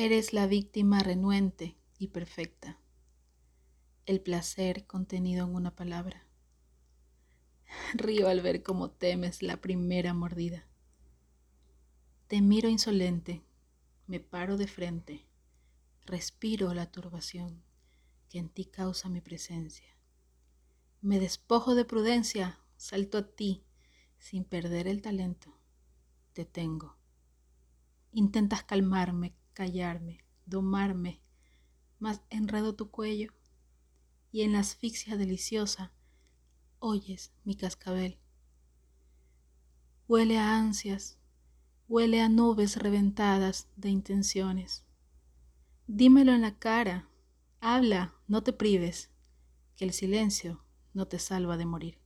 Eres la víctima renuente y perfecta, el placer contenido en una palabra. Río al ver cómo temes la primera mordida. Te miro insolente, me paro de frente, respiro la turbación que en ti causa mi presencia. Me despojo de prudencia, salto a ti, sin perder el talento. Te tengo. Intentas calmarme, callarme, domarme, mas enredo tu cuello y en la asfixia deliciosa oyes mi cascabel. Huele a ansias, huele a nubes reventadas de intenciones. Dímelo en la cara, habla, no te prives, que el silencio no te salva de morir.